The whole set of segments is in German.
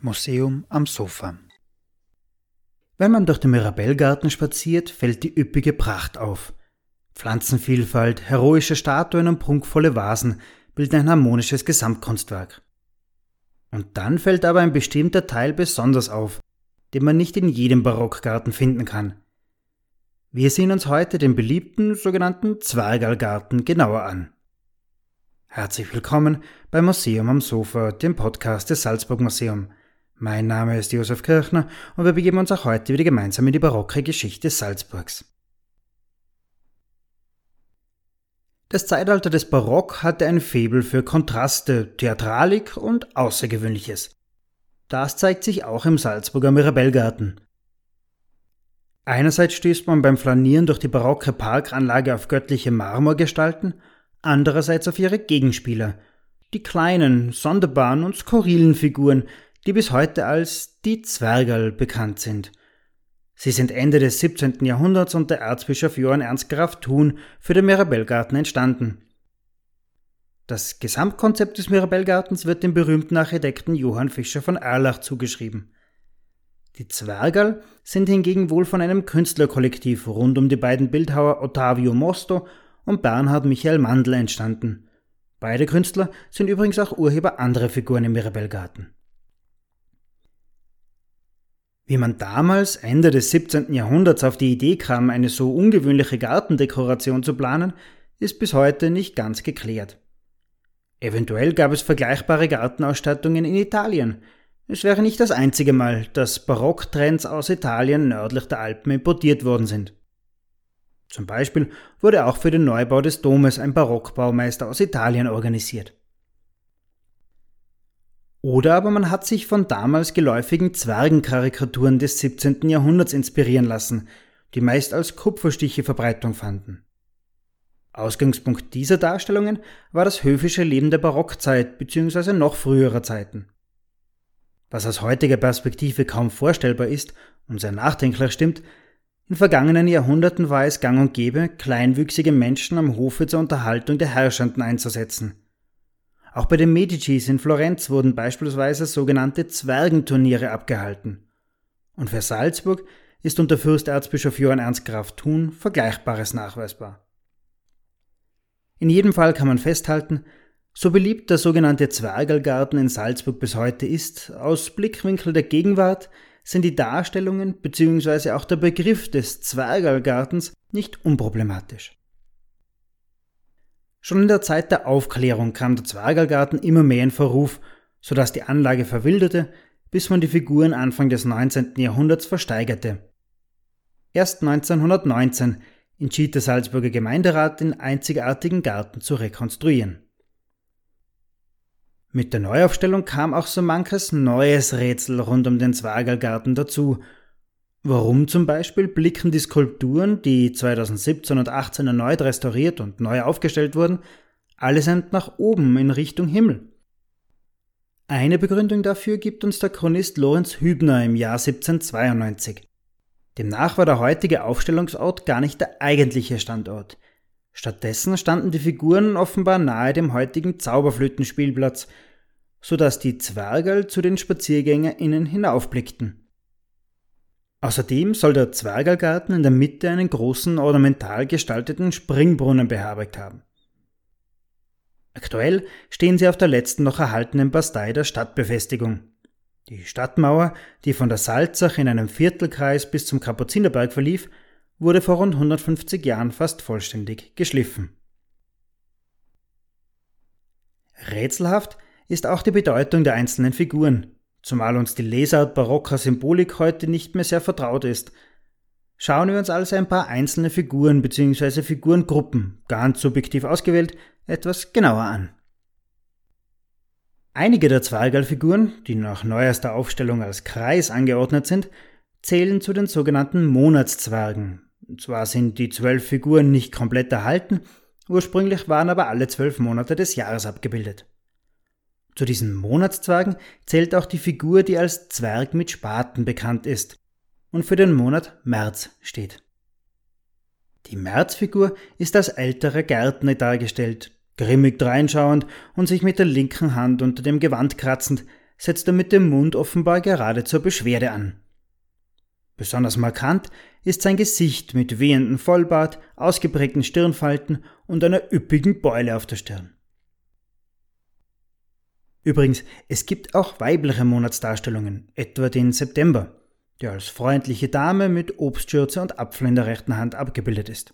Museum am Sofa Wenn man durch den Mirabellgarten spaziert, fällt die üppige Pracht auf. Pflanzenvielfalt, heroische Statuen und prunkvolle Vasen bilden ein harmonisches Gesamtkunstwerk. Und dann fällt aber ein bestimmter Teil besonders auf, den man nicht in jedem Barockgarten finden kann. Wir sehen uns heute den beliebten sogenannten Zwergalgarten genauer an. Herzlich willkommen beim Museum am Sofa, dem Podcast des Salzburg Museum. Mein Name ist Josef Kirchner und wir begeben uns auch heute wieder gemeinsam in die barocke Geschichte Salzburgs. Das Zeitalter des Barock hatte ein Faible für Kontraste, Theatralik und Außergewöhnliches. Das zeigt sich auch im Salzburger Mirabellgarten. Einerseits stößt man beim Flanieren durch die barocke Parkanlage auf göttliche Marmorgestalten, andererseits auf ihre Gegenspieler, die kleinen, sonderbaren und skurrilen Figuren, die bis heute als die Zwergerl bekannt sind. Sie sind Ende des 17. Jahrhunderts unter Erzbischof Johann Ernst Graf Thun für den Mirabellgarten entstanden. Das Gesamtkonzept des Mirabellgartens wird dem berühmten Architekten Johann Fischer von Erlach zugeschrieben. Die Zwergerl sind hingegen wohl von einem Künstlerkollektiv rund um die beiden Bildhauer Ottavio Mosto und Bernhard Michael Mandl entstanden. Beide Künstler sind übrigens auch Urheber anderer Figuren im Mirabellgarten. Wie man damals, Ende des 17. Jahrhunderts, auf die Idee kam, eine so ungewöhnliche Gartendekoration zu planen, ist bis heute nicht ganz geklärt. Eventuell gab es vergleichbare Gartenausstattungen in Italien. Es wäre nicht das einzige Mal, dass Barocktrends aus Italien nördlich der Alpen importiert worden sind. Zum Beispiel wurde auch für den Neubau des Domes ein Barockbaumeister aus Italien organisiert. Oder aber man hat sich von damals geläufigen Zwergenkarikaturen des 17. Jahrhunderts inspirieren lassen, die meist als Kupferstiche Verbreitung fanden. Ausgangspunkt dieser Darstellungen war das höfische Leben der Barockzeit bzw. noch früherer Zeiten. Was aus heutiger Perspektive kaum vorstellbar ist und sehr nachdenklich stimmt, in vergangenen Jahrhunderten war es gang und gäbe, kleinwüchsige Menschen am Hofe zur Unterhaltung der Herrschenden einzusetzen. Auch bei den Medicis in Florenz wurden beispielsweise sogenannte Zwergenturniere abgehalten. Und für Salzburg ist unter Fürsterzbischof Johann Ernst Graf Thun Vergleichbares nachweisbar. In jedem Fall kann man festhalten, so beliebt der sogenannte Zwergelgarten in Salzburg bis heute ist, aus Blickwinkel der Gegenwart sind die Darstellungen bzw. auch der Begriff des Zwergalgartens nicht unproblematisch. Schon in der Zeit der Aufklärung kam der Zwergalgarten immer mehr in Verruf, so dass die Anlage verwilderte, bis man die Figuren Anfang des 19. Jahrhunderts versteigerte. Erst 1919 entschied der Salzburger Gemeinderat, den einzigartigen Garten zu rekonstruieren. Mit der Neuaufstellung kam auch so manches neues Rätsel rund um den Zwagergarten dazu. Warum zum Beispiel blicken die Skulpturen, die 2017 und 2018 erneut restauriert und neu aufgestellt wurden, allesamt nach oben in Richtung Himmel? Eine Begründung dafür gibt uns der Chronist Lorenz Hübner im Jahr 1792. Demnach war der heutige Aufstellungsort gar nicht der eigentliche Standort. Stattdessen standen die Figuren offenbar nahe dem heutigen Zauberflötenspielplatz, so dass die Zwergerl zu den SpaziergängerInnen hinaufblickten. Außerdem soll der Zwergergarten in der Mitte einen großen ornamental gestalteten Springbrunnen beherbergt haben. Aktuell stehen sie auf der letzten noch erhaltenen Bastei der Stadtbefestigung. Die Stadtmauer, die von der Salzach in einem Viertelkreis bis zum Kapuzinerberg verlief, wurde vor rund 150 Jahren fast vollständig geschliffen. Rätselhaft ist auch die Bedeutung der einzelnen Figuren, zumal uns die Lesart barocker Symbolik heute nicht mehr sehr vertraut ist. Schauen wir uns also ein paar einzelne Figuren bzw. Figurengruppen, ganz subjektiv ausgewählt, etwas genauer an. Einige der Zweigerl-Figuren, die nach neuester Aufstellung als Kreis angeordnet sind, zählen zu den sogenannten Monatszwergen, zwar sind die zwölf Figuren nicht komplett erhalten, ursprünglich waren aber alle zwölf Monate des Jahres abgebildet. Zu diesen Monatszwergen zählt auch die Figur, die als Zwerg mit Spaten bekannt ist und für den Monat März steht. Die Märzfigur ist als älterer Gärtner dargestellt, Grimmig dreinschauend und sich mit der linken Hand unter dem Gewand kratzend, setzt er mit dem Mund offenbar gerade zur Beschwerde an. Besonders markant ist sein Gesicht mit wehendem Vollbart, ausgeprägten Stirnfalten und einer üppigen Beule auf der Stirn. Übrigens, es gibt auch weibliche Monatsdarstellungen, etwa den September, der als freundliche Dame mit Obstschürze und Apfel in der rechten Hand abgebildet ist.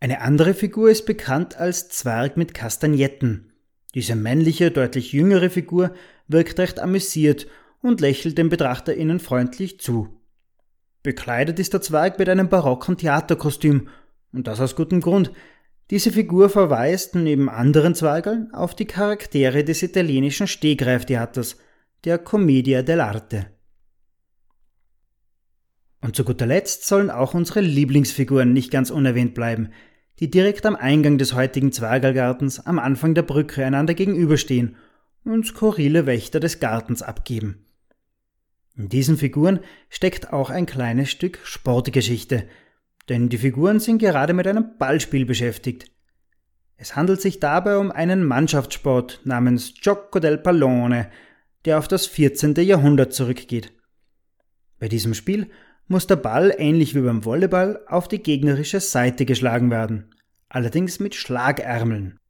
Eine andere Figur ist bekannt als Zwerg mit Kastagnetten. Diese männliche, deutlich jüngere Figur wirkt recht amüsiert und lächelt dem Betrachter ihnen freundlich zu. Bekleidet ist der Zwerg mit einem barocken Theaterkostüm, und das aus gutem Grund. Diese Figur verweist neben anderen Zwergeln auf die Charaktere des italienischen Stegreiftheaters, der Commedia dell'arte. Und zu guter Letzt sollen auch unsere Lieblingsfiguren nicht ganz unerwähnt bleiben, die direkt am Eingang des heutigen Zwergelgartens am Anfang der Brücke einander gegenüberstehen und skurrile Wächter des Gartens abgeben. In diesen Figuren steckt auch ein kleines Stück Sportgeschichte, denn die Figuren sind gerade mit einem Ballspiel beschäftigt. Es handelt sich dabei um einen Mannschaftssport namens Gioco del Pallone, der auf das 14. Jahrhundert zurückgeht. Bei diesem Spiel muss der Ball ähnlich wie beim Volleyball auf die gegnerische Seite geschlagen werden, allerdings mit Schlagärmeln.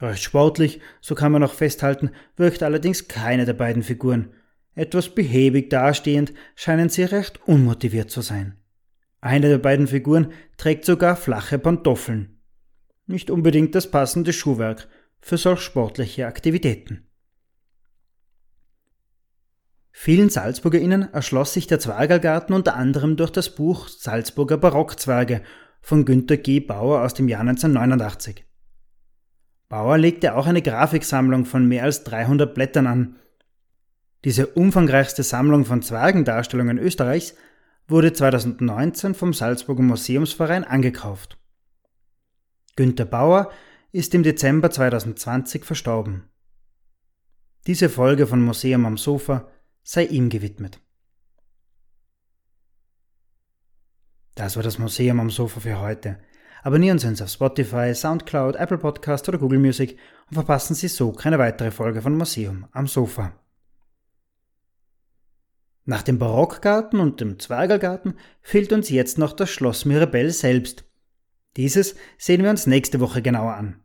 Recht sportlich, so kann man auch festhalten, wirkt allerdings keine der beiden Figuren. Etwas behäbig dastehend scheinen sie recht unmotiviert zu sein. Eine der beiden Figuren trägt sogar flache Pantoffeln. Nicht unbedingt das passende Schuhwerk für solch sportliche Aktivitäten. Vielen SalzburgerInnen erschloss sich der Zwergergarten unter anderem durch das Buch Salzburger Barockzwerge von Günter G. Bauer aus dem Jahr 1989. Bauer legte auch eine Grafiksammlung von mehr als 300 Blättern an. Diese umfangreichste Sammlung von Zwergendarstellungen Österreichs wurde 2019 vom Salzburger Museumsverein angekauft. Günter Bauer ist im Dezember 2020 verstorben. Diese Folge von Museum am Sofa sei ihm gewidmet. Das war das Museum am Sofa für heute. Abonnieren Sie uns auf Spotify, Soundcloud, Apple Podcast oder Google Music und verpassen Sie so keine weitere Folge von Museum am Sofa. Nach dem Barockgarten und dem Zwergergarten fehlt uns jetzt noch das Schloss Mirabell selbst. Dieses sehen wir uns nächste Woche genauer an.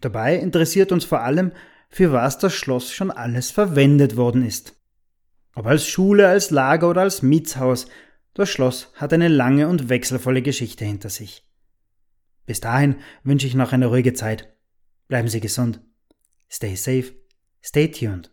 Dabei interessiert uns vor allem, für was das Schloss schon alles verwendet worden ist. Ob als Schule, als Lager oder als Mietshaus, das Schloss hat eine lange und wechselvolle Geschichte hinter sich. Bis dahin wünsche ich noch eine ruhige Zeit. Bleiben Sie gesund. Stay safe. Stay tuned.